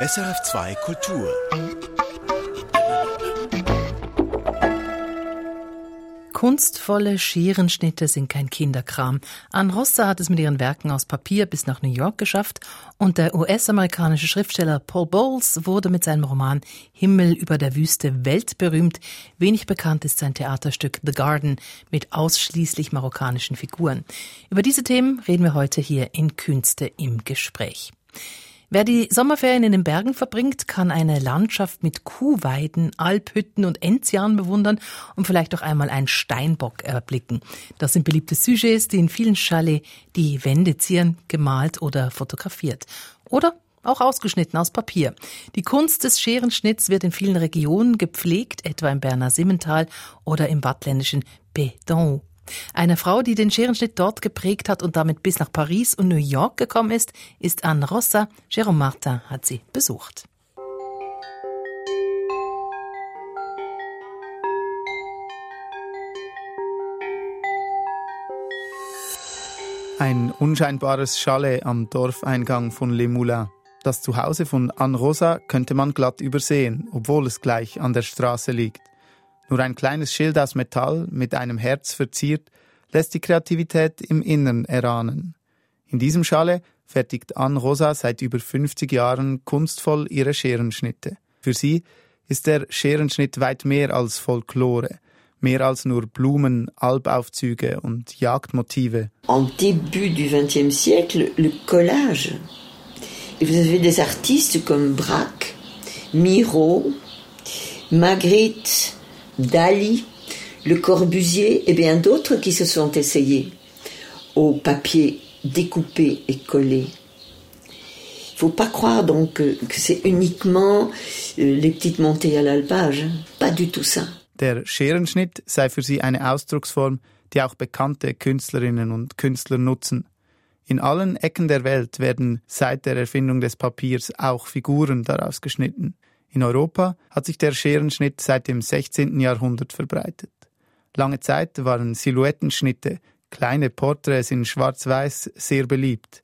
SRF2 Kultur. Kunstvolle Scherenschnitte sind kein Kinderkram. Ann Rossa hat es mit ihren Werken aus Papier bis nach New York geschafft und der US-amerikanische Schriftsteller Paul Bowles wurde mit seinem Roman Himmel über der Wüste weltberühmt. Wenig bekannt ist sein Theaterstück The Garden mit ausschließlich marokkanischen Figuren. Über diese Themen reden wir heute hier in Künste im Gespräch. Wer die Sommerferien in den Bergen verbringt, kann eine Landschaft mit Kuhweiden, Alphütten und Enzianen bewundern und vielleicht auch einmal einen Steinbock erblicken. Das sind beliebte Sujets, die in vielen Chalets die Wände zieren, gemalt oder fotografiert. Oder auch ausgeschnitten aus Papier. Die Kunst des Scherenschnitts wird in vielen Regionen gepflegt, etwa im Berner Simmental oder im wattländischen Bédon. Eine Frau, die den Scherenschnitt dort geprägt hat und damit bis nach Paris und New York gekommen ist, ist Anne Rossa. Jérôme Martin hat sie besucht. Ein unscheinbares Chalet am Dorfeingang von Les Moulins. Das Zuhause von Anne Rosa könnte man glatt übersehen, obwohl es gleich an der Straße liegt. Nur ein kleines Schild aus Metall mit einem Herz verziert, lässt die Kreativität im Innern erahnen. In diesem Schale fertigt Anne Rosa seit über 50 Jahren kunstvoll ihre Scherenschnitte. Für sie ist der Scherenschnitt weit mehr als Folklore, mehr als nur Blumen, Albaufzüge und Jagdmotive. En début du XXe siècle, le collage. Vous avez des artistes comme Braque, Miro, Magritte, Dali, Le Corbusier et bien d'autres qui se sont essayés au papier découpé et collé. Il faut pas croire donc que, c'est uniquement euh, les petites montées à l'alpage, pas du tout ça. Der Scherenschnitt sei für sie eine Ausdrucksform, die auch bekannte Künstlerinnen und Künstler nutzen. In allen Ecken der Welt werden seit der Erfindung des Papiers auch Figuren daraus geschnitten. In Europa hat sich der Scherenschnitt seit dem 16. Jahrhundert verbreitet. Lange Zeit waren Silhouettenschnitte, kleine Porträts in Schwarz-Weiß, sehr beliebt.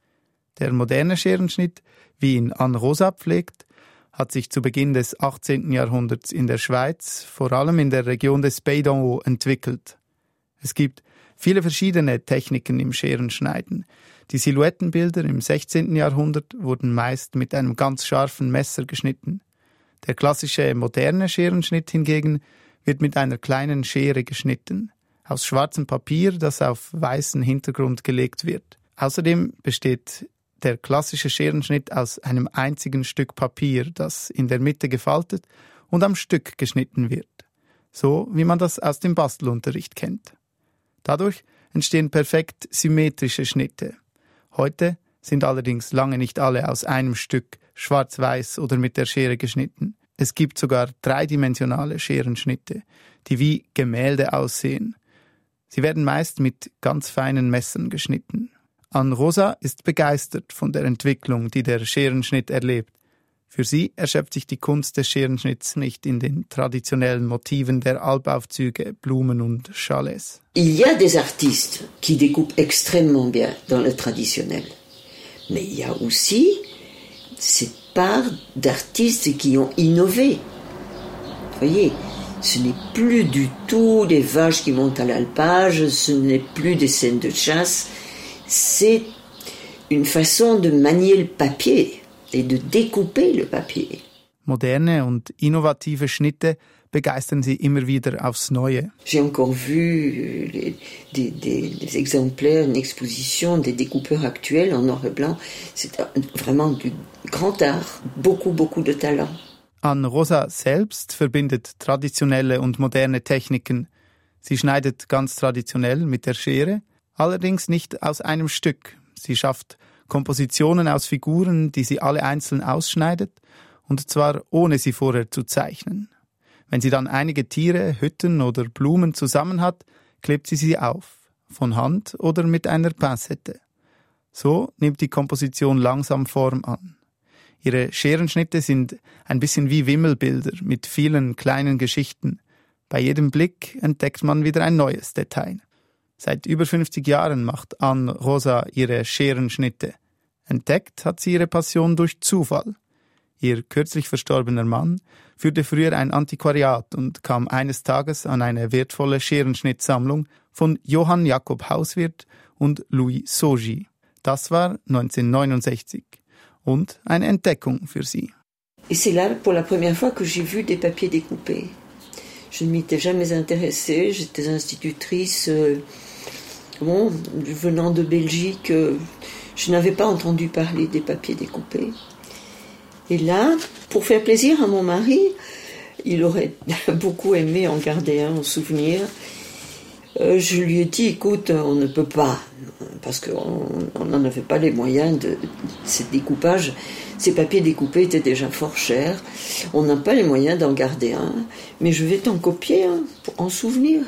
Der moderne Scherenschnitt, wie ihn Anne Rosa pflegt, hat sich zu Beginn des 18. Jahrhunderts in der Schweiz, vor allem in der Region des Pays entwickelt. Es gibt viele verschiedene Techniken im Scherenschneiden. Die Silhouettenbilder im 16. Jahrhundert wurden meist mit einem ganz scharfen Messer geschnitten. Der klassische moderne Scherenschnitt hingegen wird mit einer kleinen Schere geschnitten, aus schwarzem Papier, das auf weißen Hintergrund gelegt wird. Außerdem besteht der klassische Scherenschnitt aus einem einzigen Stück Papier, das in der Mitte gefaltet und am Stück geschnitten wird, so wie man das aus dem Bastelunterricht kennt. Dadurch entstehen perfekt symmetrische Schnitte. Heute sind allerdings lange nicht alle aus einem Stück, schwarz-weiß oder mit der Schere geschnitten. Es gibt sogar dreidimensionale Scherenschnitte, die wie Gemälde aussehen. Sie werden meist mit ganz feinen Messern geschnitten. Anne Rosa ist begeistert von der Entwicklung, die der Scherenschnitt erlebt. Für sie erschöpft sich die Kunst des Scherenschnitts nicht in den traditionellen Motiven der Albaufzüge, Blumen und Chalets. Il y a des artistes qui découpent extrêmement bien dans le traditionnel. Mais il y a aussi cette part d'artistes qui ont innové. Vous voyez, ce n'est plus du tout des vaches qui montent à l'alpage, ce n'est plus des scènes de chasse, c'est une façon de manier le papier et de découper le papier. Moderne und innovative Schnitte begeistern sie immer wieder aufs Neue. J'ai encore vu euh, les, des, des, des, exemplaires, une exposition des découpeurs actuels en noir et blanc. C'est vraiment du grand art, beaucoup, beaucoup de talent. Anne Rosa selbst verbindet traditionelle und moderne Techniken. Sie schneidet ganz traditionell mit der Schere, allerdings nicht aus einem Stück. Sie schafft Kompositionen aus Figuren, die sie alle einzeln ausschneidet, und zwar ohne sie vorher zu zeichnen. Wenn sie dann einige Tiere, Hütten oder Blumen zusammen hat, klebt sie sie auf, von Hand oder mit einer Pincette. So nimmt die Komposition langsam Form an. Ihre Scherenschnitte sind ein bisschen wie Wimmelbilder mit vielen kleinen Geschichten. Bei jedem Blick entdeckt man wieder ein neues Detail. Seit über 50 Jahren macht Anne Rosa ihre Scherenschnitte. Entdeckt hat sie ihre Passion durch Zufall. Ihr kürzlich verstorbener Mann führte früher ein Antiquariat und kam eines Tages an eine wertvolle Scherenschnittsammlung von Johann Jakob Hauswirt und Louis Sogi. Das war 1969 und eine Entdeckung für. Et c'est là pour la première fois que j'ai vu des papiers découpés. Je ne m'étais jamais intéressée, j'étais institutrice. Euh, venant de Belgique, euh, je n'avais pas entendu parler des papiers découpés. Et là, pour faire plaisir à mon mari, il aurait beaucoup aimé en garder un en souvenir. Euh, je lui ai dit, écoute, on ne peut pas, parce qu'on n'en avait pas les moyens de, de ce découpage. Ces papiers découpés étaient déjà fort chers. On n'a pas les moyens d'en garder un, mais je vais t'en copier un pour en souvenir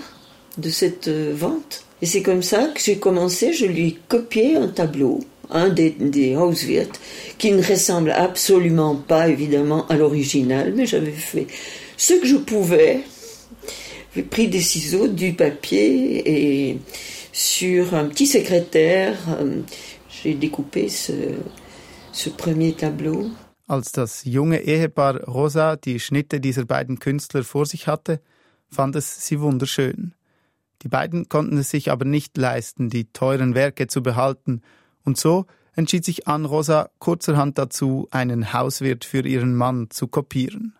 de cette euh, vente. Et c'est comme ça que j'ai commencé, je lui ai copié un tableau, un des, des Hauswirth, qui ne ressemble absolument pas évidemment à l'original, mais j'avais fait ce que je pouvais. J'ai pris des ciseaux, du papier et sur un petit secrétaire, euh, j'ai découpé ce, ce premier tableau. Als das junge Ehepaar Rosa die Schnitte dieser beiden Künstler vor sich hatte, fand es sie wunderschön. Die beiden konnten es sich aber nicht leisten, die teuren Werke zu behalten, und so entschied sich Anne Rosa kurzerhand dazu, einen Hauswirt für ihren Mann zu kopieren.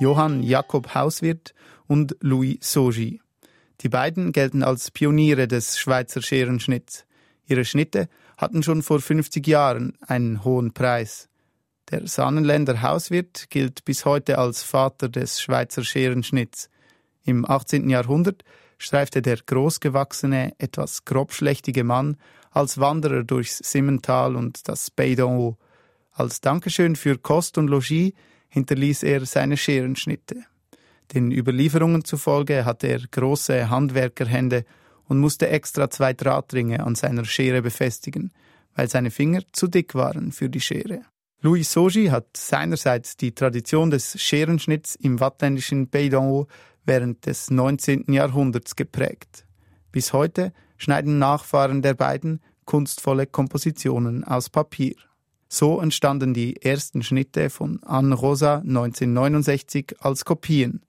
Johann Jakob Hauswirt und Louis Sogi. Die beiden gelten als Pioniere des Schweizer Scherenschnitts. Ihre Schnitte hatten schon vor 50 Jahren einen hohen Preis. Der Sahnenländer Hauswirt gilt bis heute als Vater des Schweizer Scherenschnitts. Im 18. Jahrhundert streifte der großgewachsene, etwas grobschlächtige Mann als Wanderer durchs Simmental und das Haut. Als Dankeschön für Kost und Logis hinterließ er seine Scherenschnitte. Den Überlieferungen zufolge hatte er große Handwerkerhände und musste extra zwei Drahtringe an seiner Schere befestigen, weil seine Finger zu dick waren für die Schere. Louis Sogi hat seinerseits die Tradition des Scherenschnitts im wattländischen Haut während des 19. Jahrhunderts geprägt. Bis heute schneiden Nachfahren der beiden kunstvolle Kompositionen aus Papier. So entstanden die ersten Schnitte von Anne Rosa 1969 als Kopien.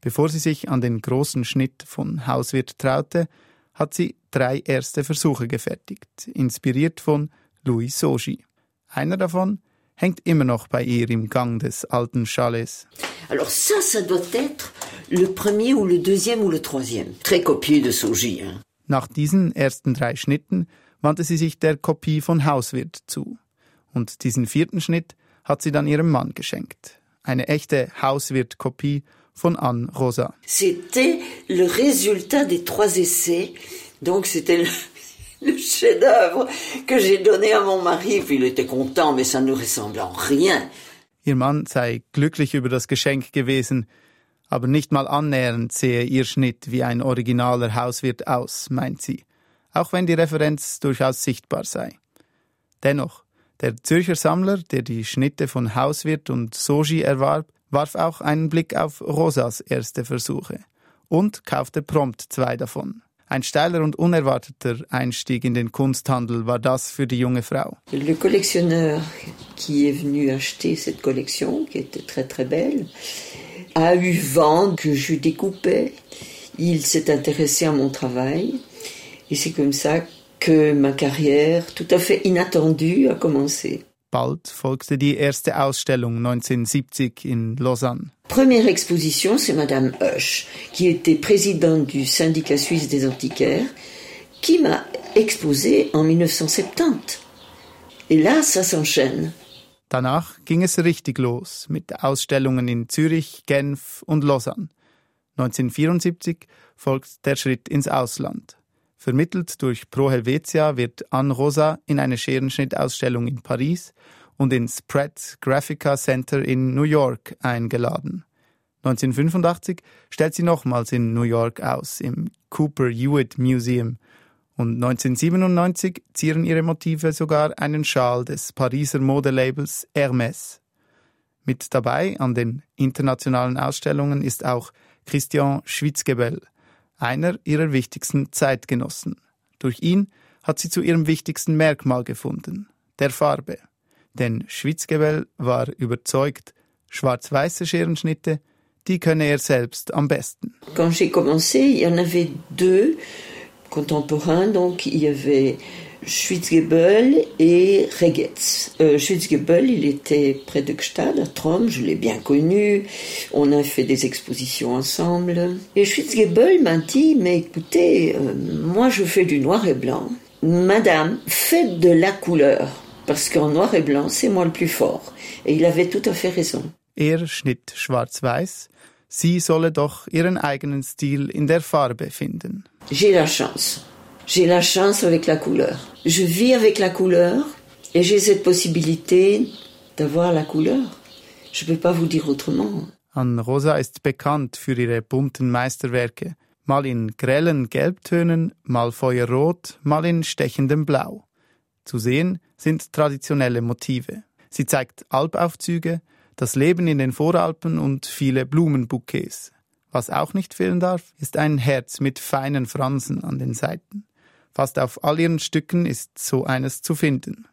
Bevor sie sich an den großen Schnitt von Hauswirt traute, hat sie drei erste Versuche gefertigt, inspiriert von Louis Sogi. Einer davon hängt immer noch bei ihr im Gang des alten Chalets. Alors ça, ça doit être le premier ou le deuxième ou le troisième. Très copié de Sogi. Hein. Nach diesen ersten drei Schnitten wandte sie sich der Kopie von Hauswirt zu. Und diesen vierten Schnitt hat sie dann ihrem Mann geschenkt. Eine echte Hauswirt-Kopie von Anne Rosa. C'était le résultat des trois essais. Donc c'était le, le chef-d'œuvre que j'ai donné à mon mari. Puis il était content, mais ça ne ressemblait en rien. Ihr Mann sei glücklich über das Geschenk gewesen, aber nicht mal annähernd sehe ihr Schnitt wie ein originaler Hauswirt aus, meint sie, auch wenn die Referenz durchaus sichtbar sei. Dennoch, der Zürcher Sammler, der die Schnitte von Hauswirt und Soji erwarb, warf auch einen Blick auf Rosas erste Versuche und kaufte prompt zwei davon. Ein steiler und unerwarteter Einstieg in den Kunsthandel war das für die junge Frau. Le collectionneur qui est venu acheter cette collection, qui était très très belle, a eu vent que je découpais. Il s'est intéressé à mon travail et c'est comme ça que ma carrière tout à fait inattendue a commencé. Bald folgte die erste Ausstellung 1970 in Lausanne. Première exposition, c'est Madame Husch, qui était présidente du syndicat suisse des antiquaires, qui m'a exposé en 1970. Et là, ça s'enchaîne. Danach ging es richtig los mit Ausstellungen in Zürich, Genf und Lausanne. 1974 folgt der Schritt ins Ausland. Vermittelt durch Pro Helvetia wird Anne Rosa in eine Scherenschnittausstellung in Paris und ins Pratt Graphica Center in New York eingeladen. 1985 stellt sie nochmals in New York aus, im Cooper Hewitt Museum. Und 1997 zieren ihre Motive sogar einen Schal des Pariser Modelabels Hermès. Mit dabei an den internationalen Ausstellungen ist auch Christian Schwitzgebel, einer ihrer wichtigsten Zeitgenossen. Durch ihn hat sie zu ihrem wichtigsten Merkmal gefunden, der Farbe. Denn Schwitzgebel war überzeugt, schwarz-weiße Scherenschnitte, die könne er selbst am besten. Quand j'ai commencé, il y en avait deux contemporains, donc il y avait Schwitzgebel et Regetz. Euh, Schwitzgebel, il était près de Gstad, à Trom, je l'ai bien connu. On a fait des expositions ensemble. Et Schwitzgebel m'a dit, mais écoutez, euh, moi je fais du noir et blanc. Madame, faites de la couleur, parce qu'en noir et blanc, c'est moi le plus fort. Et il avait tout à fait raison. Er schnitt schwarz-weiß, sie solle doch ihren eigenen Stil in der Farbe finden. J'ai la chance. J'ai la chance avec la couleur. Je vis avec la couleur et j'ai cette possibilité d'avoir la couleur. Je ne peux pas vous dire autrement. Anne Rosa ist bekannt für ihre bunten Meisterwerke, mal in grellen Gelbtönen, mal feuerrot, mal in stechendem Blau. Zu sehen sind traditionelle Motive. Sie zeigt Albaufzüge, das Leben in den Voralpen und viele Blumenbouquets. Was auch nicht fehlen darf, ist ein Herz mit feinen Fransen an den Seiten. Fast auf all ihren Stücken ist so eines zu finden.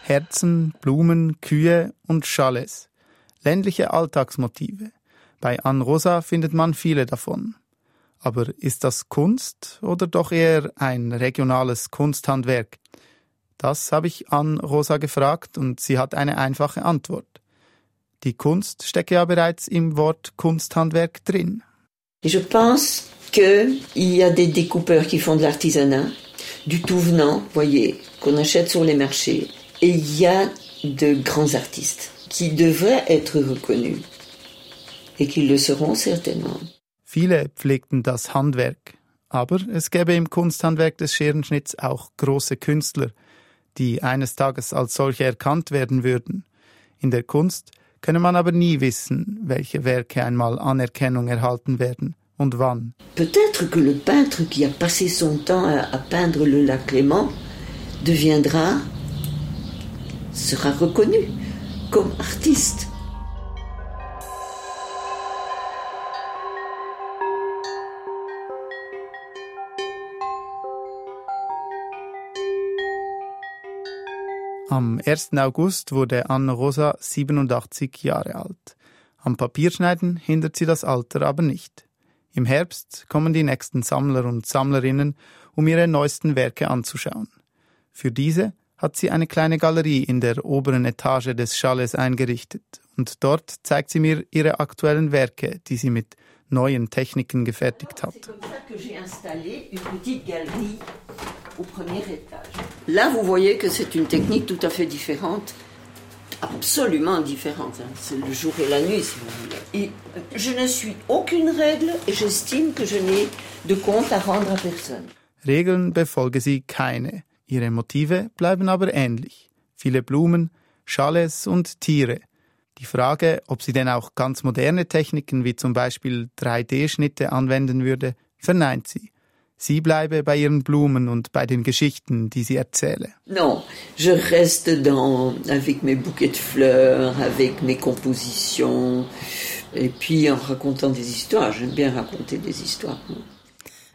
Herzen, Blumen, Kühe und Chalets. Ländliche Alltagsmotive. Bei Anne Rosa findet man viele davon. Aber ist das Kunst oder doch eher ein regionales Kunsthandwerk? Das habe ich Anne Rosa gefragt und sie hat eine einfache Antwort. Die Kunst stecke ja bereits im Wort Kunsthandwerk drin. je pense qu'il y a des découpeurs qui font de l'artisanat, du tout venant, voyez, qu'on achète sur les marchés. Et il y a de grands artistes qui devraient être reconnus et qui le seront certainement. Viele pflegten das Handwerk, aber es gäbe im Kunsthandwerk des Scherenschnitts auch große Künstler, die eines Tages als solche erkannt werden würden. In der Kunst könne man aber nie wissen, welche Werke einmal Anerkennung erhalten werden und wann. Peut-être que le peintre qui a passé son temps à, peindre le lac Léman deviendra, sera reconnu comme artiste. Am 1. August wurde Anna Rosa 87 Jahre alt. Am Papierschneiden hindert sie das Alter aber nicht. Im Herbst kommen die nächsten Sammler und Sammlerinnen, um ihre neuesten Werke anzuschauen. Für diese hat sie eine kleine Galerie in der oberen Etage des Chalets eingerichtet und dort zeigt sie mir ihre aktuellen Werke, die sie mit neuen Techniken gefertigt hat. Là, vous voyez que c'est une technique tout à fait différente, absolument différente. C'est le jour et la nuit, si vous voulez. Et je ne suis aucune règle et j'estime que je n'ai de compte à rendre à personne. Regeln befolge sie keine. Ihre Motive bleiben aber ähnlich. Viele Blumen, Chalets und Tiere – die Frage, ob sie denn auch ganz moderne Techniken wie zum Beispiel 3D-Schnitte anwenden würde, verneint sie. Sie bleibe bei ihren Blumen und bei den Geschichten, die sie erzähle. Non, je reste dans, avec mes bouquets de fleurs, avec mes compositions, et puis en racontant des histoires. J'aime bien raconter des histoires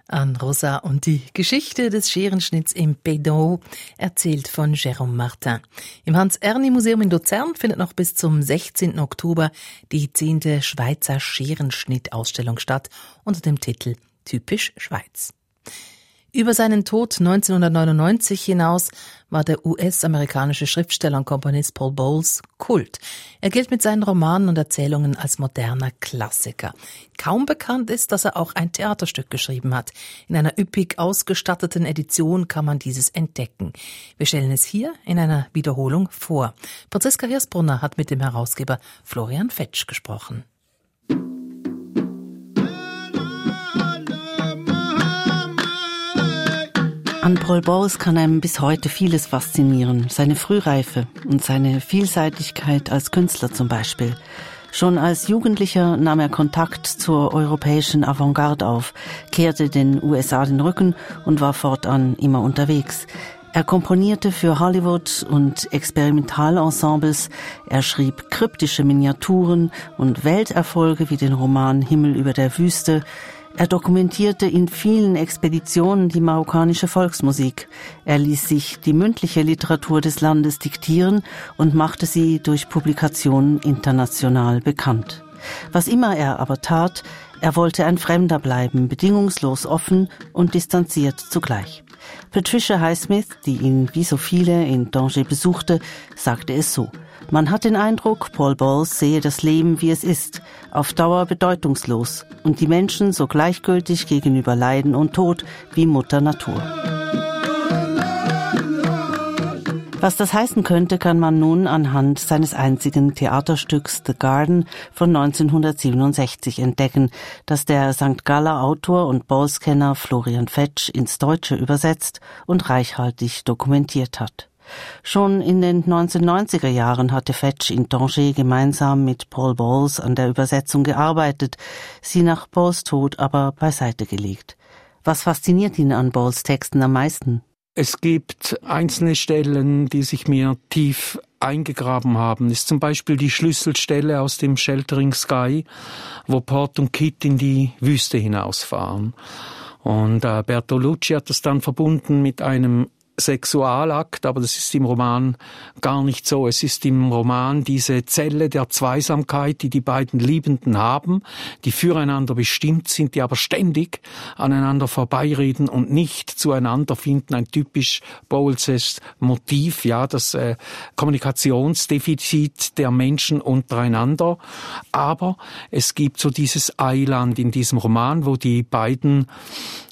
an Rosa und die Geschichte des Scherenschnitts im Pédon, erzählt von Jérôme Martin. Im Hans-Erni-Museum in Luzern findet noch bis zum 16. Oktober die 10. Schweizer Scherenschnitt-Ausstellung statt unter dem Titel Typisch Schweiz. Über seinen Tod 1999 hinaus war der US-amerikanische Schriftsteller und Komponist Paul Bowles Kult. Er gilt mit seinen Romanen und Erzählungen als moderner Klassiker. Kaum bekannt ist, dass er auch ein Theaterstück geschrieben hat. In einer üppig ausgestatteten Edition kann man dieses entdecken. Wir stellen es hier in einer Wiederholung vor. Franziska Hirsbrunner hat mit dem Herausgeber Florian Fetsch gesprochen. An Paul Bowles kann einem bis heute vieles faszinieren. Seine Frühreife und seine Vielseitigkeit als Künstler zum Beispiel. Schon als Jugendlicher nahm er Kontakt zur europäischen Avantgarde auf, kehrte den USA den Rücken und war fortan immer unterwegs. Er komponierte für Hollywood und Experimentalensembles, er schrieb kryptische Miniaturen und Welterfolge wie den Roman Himmel über der Wüste, er dokumentierte in vielen Expeditionen die marokkanische Volksmusik. Er ließ sich die mündliche Literatur des Landes diktieren und machte sie durch Publikationen international bekannt. Was immer er aber tat, er wollte ein Fremder bleiben, bedingungslos offen und distanziert zugleich. Patricia Highsmith, die ihn wie so viele in Danger besuchte, sagte es so. Man hat den Eindruck, Paul Bowles sehe das Leben, wie es ist, auf Dauer bedeutungslos und die Menschen so gleichgültig gegenüber Leiden und Tod wie Mutter Natur. Was das heißen könnte, kann man nun anhand seines einzigen Theaterstücks The Garden von 1967 entdecken, das der St. Galler Autor und Ballscanner Florian Fetsch ins Deutsche übersetzt und reichhaltig dokumentiert hat. Schon in den 1990er Jahren hatte Fetch in Danger gemeinsam mit Paul Bowles an der Übersetzung gearbeitet, sie nach Bowles Tod aber beiseite gelegt. Was fasziniert ihn an Bowles Texten am meisten? Es gibt einzelne Stellen, die sich mir tief eingegraben haben. Ist zum Beispiel die Schlüsselstelle aus dem Sheltering Sky, wo Port und Kit in die Wüste hinausfahren. Und äh, Bertolucci hat das dann verbunden mit einem Sexualakt, aber das ist im Roman gar nicht so. Es ist im Roman diese Zelle der Zweisamkeit, die die beiden Liebenden haben, die füreinander bestimmt sind, die aber ständig aneinander vorbeireden und nicht zueinander finden. Ein typisch Bowleses Motiv, ja, das äh, Kommunikationsdefizit der Menschen untereinander. Aber es gibt so dieses Eiland in diesem Roman, wo die beiden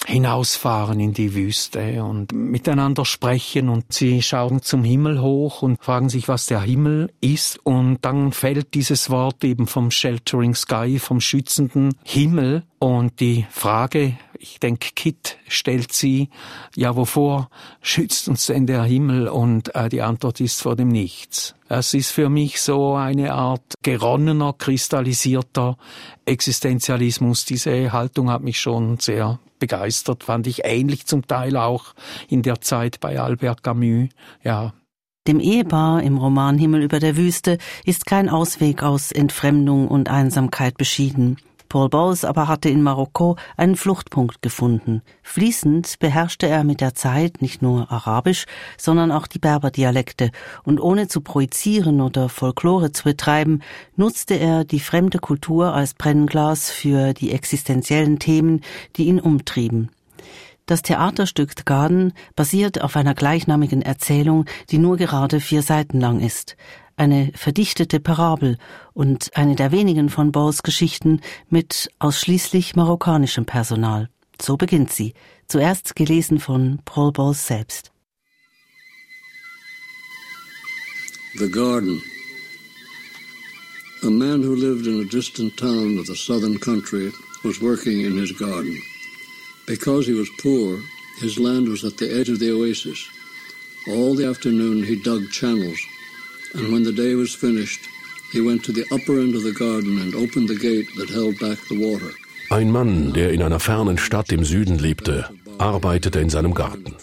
hinausfahren in die Wüste und miteinander sprechen und sie schauen zum Himmel hoch und fragen sich, was der Himmel ist und dann fällt dieses Wort eben vom Sheltering Sky, vom schützenden Himmel und die Frage, ich denke, Kit stellt sie, ja, wovor schützt uns denn der Himmel? Und äh, die Antwort ist vor dem Nichts. Es ist für mich so eine Art geronnener, kristallisierter Existenzialismus. Diese Haltung hat mich schon sehr begeistert, fand ich ähnlich zum Teil auch in der Zeit bei Albert Camus, ja. Dem Ehepaar im Roman Himmel über der Wüste ist kein Ausweg aus Entfremdung und Einsamkeit beschieden. Paul Bowles aber hatte in Marokko einen Fluchtpunkt gefunden. Fließend beherrschte er mit der Zeit nicht nur Arabisch, sondern auch die Berberdialekte, und ohne zu projizieren oder Folklore zu betreiben, nutzte er die fremde Kultur als Brennglas für die existenziellen Themen, die ihn umtrieben. Das Theaterstück The Garden basiert auf einer gleichnamigen Erzählung, die nur gerade vier Seiten lang ist eine verdichtete Parabel und eine der wenigen von Bowles Geschichten mit ausschließlich marokkanischem Personal. So beginnt sie, zuerst gelesen von Paul Bowles selbst. The Garden. A man who lived in a distant town of the southern country was working in his garden. Because he was poor, his land was at the edge of the oasis. All the afternoon he dug channels and when the day was finished, he went to the upper end of the garden and opened the gate that held back the water. Ein Mann, der in einer fernen Stadt im Süden lebte, arbeitete in seinem Garten.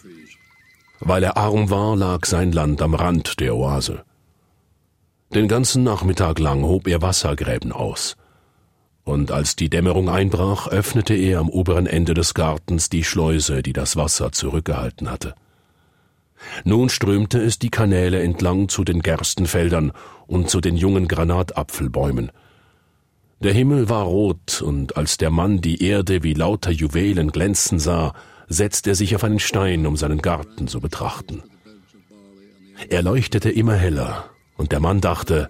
Weil er arm war, lag sein Land am Rand der Oase. Den ganzen Nachmittag lang hob er Wassergräben aus. Und als die Dämmerung einbrach, öffnete er am oberen Ende des Gartens die Schleuse, die das Wasser zurückgehalten hatte. Nun strömte es die Kanäle entlang zu den Gerstenfeldern und zu den jungen Granatapfelbäumen. Der Himmel war rot, und als der Mann die Erde wie lauter Juwelen glänzen sah, setzte er sich auf einen Stein, um seinen Garten zu betrachten. Er leuchtete immer heller, und der Mann dachte,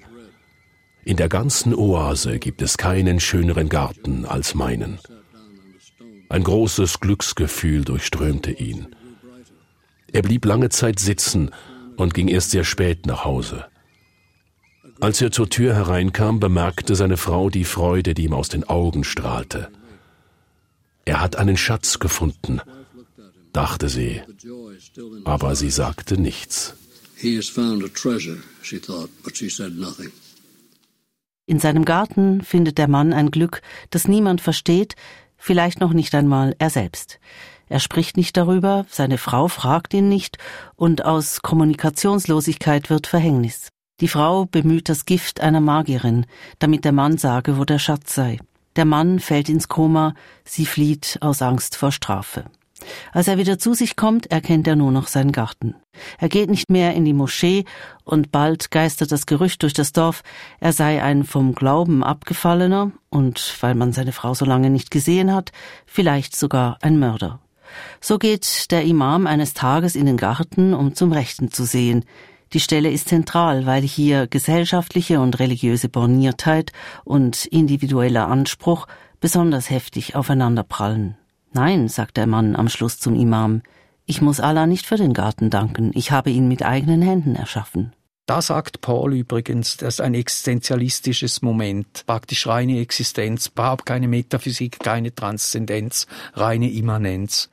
in der ganzen Oase gibt es keinen schöneren Garten als meinen. Ein großes Glücksgefühl durchströmte ihn. Er blieb lange Zeit sitzen und ging erst sehr spät nach Hause. Als er zur Tür hereinkam, bemerkte seine Frau die Freude, die ihm aus den Augen strahlte. Er hat einen Schatz gefunden, dachte sie, aber sie sagte nichts. In seinem Garten findet der Mann ein Glück, das niemand versteht, vielleicht noch nicht einmal er selbst. Er spricht nicht darüber, seine Frau fragt ihn nicht, und aus Kommunikationslosigkeit wird Verhängnis. Die Frau bemüht das Gift einer Magierin, damit der Mann sage, wo der Schatz sei. Der Mann fällt ins Koma, sie flieht aus Angst vor Strafe. Als er wieder zu sich kommt, erkennt er nur noch seinen Garten. Er geht nicht mehr in die Moschee und bald geistert das Gerücht durch das Dorf, er sei ein vom Glauben abgefallener und, weil man seine Frau so lange nicht gesehen hat, vielleicht sogar ein Mörder. So geht der Imam eines Tages in den Garten, um zum Rechten zu sehen. Die Stelle ist zentral, weil hier gesellschaftliche und religiöse Borniertheit und individueller Anspruch besonders heftig aufeinanderprallen. Nein, sagt der Mann am Schluss zum Imam, ich muss Allah nicht für den Garten danken, ich habe ihn mit eigenen Händen erschaffen. Da sagt Paul übrigens, das ist ein existenzialistisches Moment, praktisch reine Existenz, überhaupt keine Metaphysik, keine Transzendenz, reine Immanenz.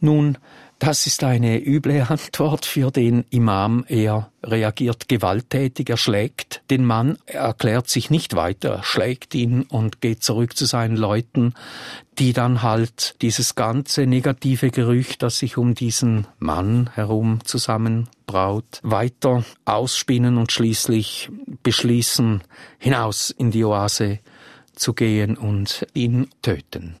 Nun, das ist eine üble Antwort für den Imam. Er reagiert gewalttätig, er schlägt den Mann, er erklärt sich nicht weiter, er schlägt ihn und geht zurück zu seinen Leuten, die dann halt dieses ganze negative Gerücht, das sich um diesen Mann herum zusammenbraut, weiter ausspinnen und schließlich beschließen, hinaus in die Oase zu gehen und ihn töten.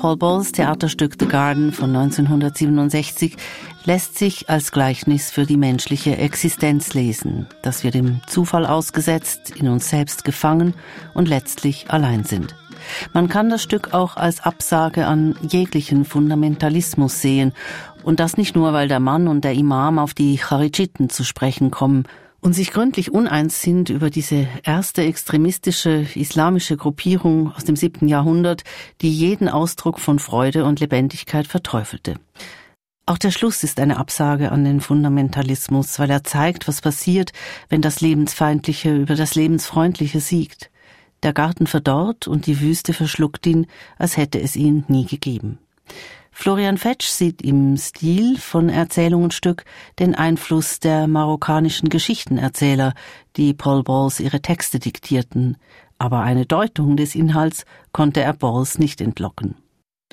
Paul Balls Theaterstück The Garden von 1967 lässt sich als Gleichnis für die menschliche Existenz lesen, dass wir dem Zufall ausgesetzt, in uns selbst gefangen und letztlich allein sind. Man kann das Stück auch als Absage an jeglichen Fundamentalismus sehen, und das nicht nur, weil der Mann und der Imam auf die Charitschiten zu sprechen kommen und sich gründlich uneins sind über diese erste extremistische islamische Gruppierung aus dem siebten Jahrhundert, die jeden Ausdruck von Freude und Lebendigkeit verteufelte. Auch der Schluss ist eine Absage an den Fundamentalismus, weil er zeigt, was passiert, wenn das Lebensfeindliche über das Lebensfreundliche siegt. Der Garten verdorrt und die Wüste verschluckt ihn, als hätte es ihn nie gegeben. Florian Fetsch sieht im Stil von Erzählung und Stück den Einfluss der marokkanischen Geschichtenerzähler, die Paul Bowles ihre Texte diktierten, aber eine Deutung des Inhalts konnte er Bowles nicht entlocken.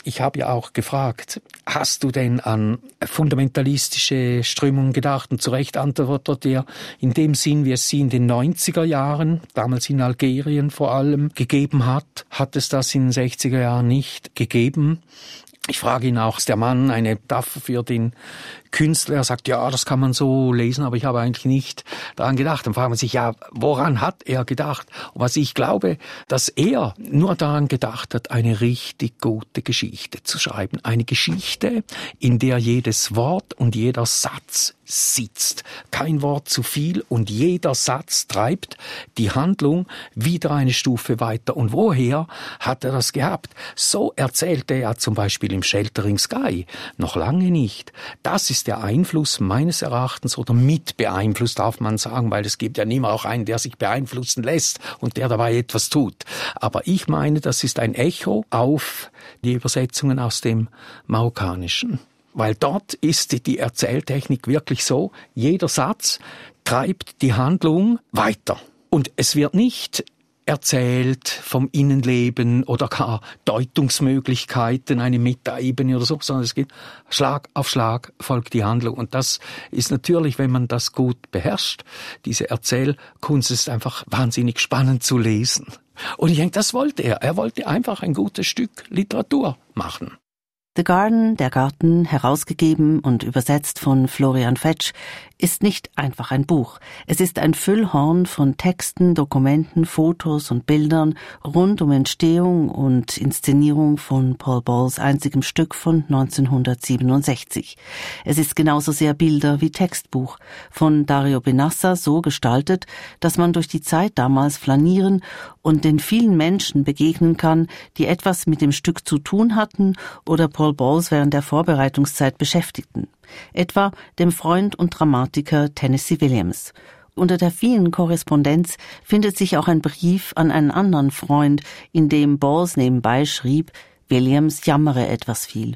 Ich habe ja auch gefragt, hast du denn an fundamentalistische Strömungen gedacht? Und zu Recht antwortet er in dem Sinn, wie es sie in den 90er Jahren, damals in Algerien vor allem, gegeben hat, hat es das in den 60er Jahren nicht gegeben. Ich frage ihn auch, ist der Mann eine Metapher für den Künstler? Er sagt, ja, das kann man so lesen, aber ich habe eigentlich nicht daran gedacht. Dann fragt man sich, ja, woran hat er gedacht? Und was ich glaube, dass er nur daran gedacht hat, eine richtig gute Geschichte zu schreiben. Eine Geschichte, in der jedes Wort und jeder Satz sitzt. Kein Wort zu viel und jeder Satz treibt die Handlung wieder eine Stufe weiter. Und woher hat er das gehabt? So erzählte er zum Beispiel im Sheltering Sky noch lange nicht. Das ist der Einfluss meines Erachtens oder mit beeinflusst, darf man sagen, weil es gibt ja niemand auch einen, der sich beeinflussen lässt und der dabei etwas tut. Aber ich meine, das ist ein Echo auf die Übersetzungen aus dem Marokkanischen weil dort ist die Erzähltechnik wirklich so, jeder Satz treibt die Handlung weiter. Und es wird nicht erzählt vom Innenleben oder gar Deutungsmöglichkeiten, eine Metaebene oder so, sondern es geht Schlag auf Schlag folgt die Handlung. Und das ist natürlich, wenn man das gut beherrscht, diese Erzählkunst ist einfach wahnsinnig spannend zu lesen. Und ich denke, das wollte er. Er wollte einfach ein gutes Stück Literatur machen. The Garden, der Garten, herausgegeben und übersetzt von Florian Fetsch, ist nicht einfach ein Buch. Es ist ein Füllhorn von Texten, Dokumenten, Fotos und Bildern rund um Entstehung und Inszenierung von Paul Balls einzigem Stück von 1967. Es ist genauso sehr Bilder wie Textbuch, von Dario Benassa so gestaltet, dass man durch die Zeit damals flanieren und den vielen Menschen begegnen kann, die etwas mit dem Stück zu tun hatten oder Paul Balls während der Vorbereitungszeit beschäftigten etwa dem Freund und Dramatiker Tennessee Williams. Unter der vielen Korrespondenz findet sich auch ein Brief an einen anderen Freund, in dem Bowles nebenbei schrieb, Williams jammere etwas viel.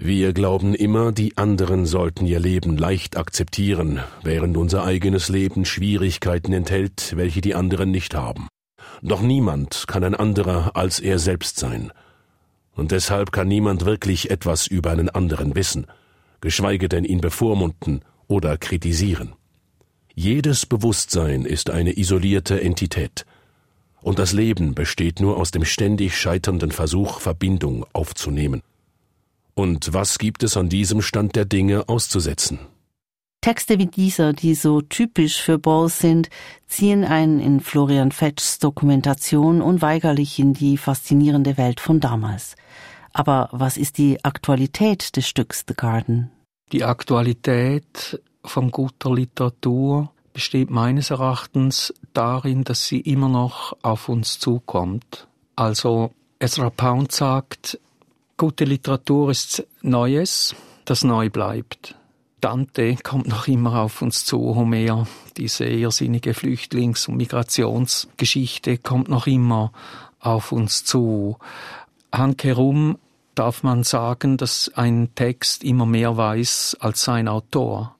Wir glauben immer, die anderen sollten ihr Leben leicht akzeptieren, während unser eigenes Leben Schwierigkeiten enthält, welche die anderen nicht haben. Doch niemand kann ein anderer als er selbst sein. Und deshalb kann niemand wirklich etwas über einen anderen wissen, geschweige denn ihn bevormunden oder kritisieren. Jedes Bewusstsein ist eine isolierte Entität, und das Leben besteht nur aus dem ständig scheiternden Versuch, Verbindung aufzunehmen. Und was gibt es an diesem Stand der Dinge auszusetzen? Texte wie dieser, die so typisch für Bowles sind, ziehen einen in Florian Fetchs Dokumentation unweigerlich in die faszinierende Welt von damals. Aber was ist die Aktualität des Stücks The Garden? Die Aktualität von guter Literatur besteht meines Erachtens darin, dass sie immer noch auf uns zukommt. Also Ezra Pound sagt, gute Literatur ist Neues, das neu bleibt. Dante kommt noch immer auf uns zu, Homer, diese irrsinnige Flüchtlings- und Migrationsgeschichte kommt noch immer auf uns zu. Hankerum darf man sagen, dass ein Text immer mehr weiß als sein Autor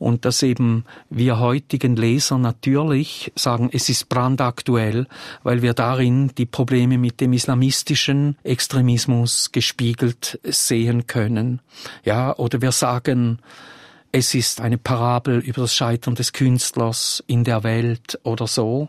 und dass eben wir heutigen Leser natürlich sagen, es ist brandaktuell, weil wir darin die Probleme mit dem islamistischen Extremismus gespiegelt sehen können. Ja, oder wir sagen, es ist eine Parabel über das Scheitern des Künstlers in der Welt oder so.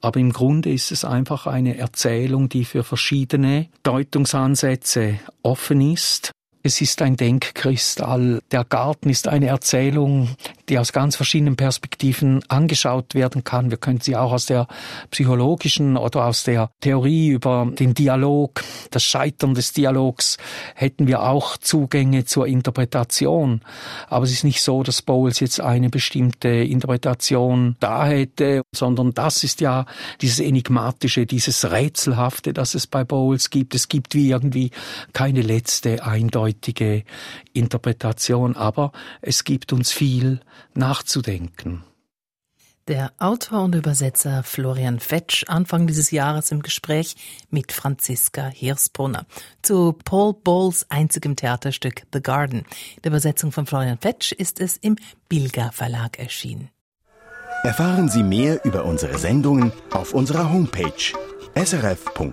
Aber im Grunde ist es einfach eine Erzählung, die für verschiedene Deutungsansätze offen ist es ist ein Denkkristall. Der Garten ist eine Erzählung, die aus ganz verschiedenen Perspektiven angeschaut werden kann. Wir können sie auch aus der psychologischen oder aus der Theorie über den Dialog, das Scheitern des Dialogs, hätten wir auch Zugänge zur Interpretation. Aber es ist nicht so, dass Bowles jetzt eine bestimmte Interpretation da hätte, sondern das ist ja dieses Enigmatische, dieses Rätselhafte, das es bei Bowles gibt. Es gibt wie irgendwie keine letzte eindeutige heutige Interpretation, aber es gibt uns viel nachzudenken. Der Autor und Übersetzer Florian Fetsch Anfang dieses Jahres im Gespräch mit Franziska Hirsbrunner zu Paul Bowles einzigem Theaterstück The Garden. Die Übersetzung von Florian Fetsch ist es im Bilger Verlag erschienen. Erfahren Sie mehr über unsere Sendungen auf unserer Homepage srf.ch-kultur.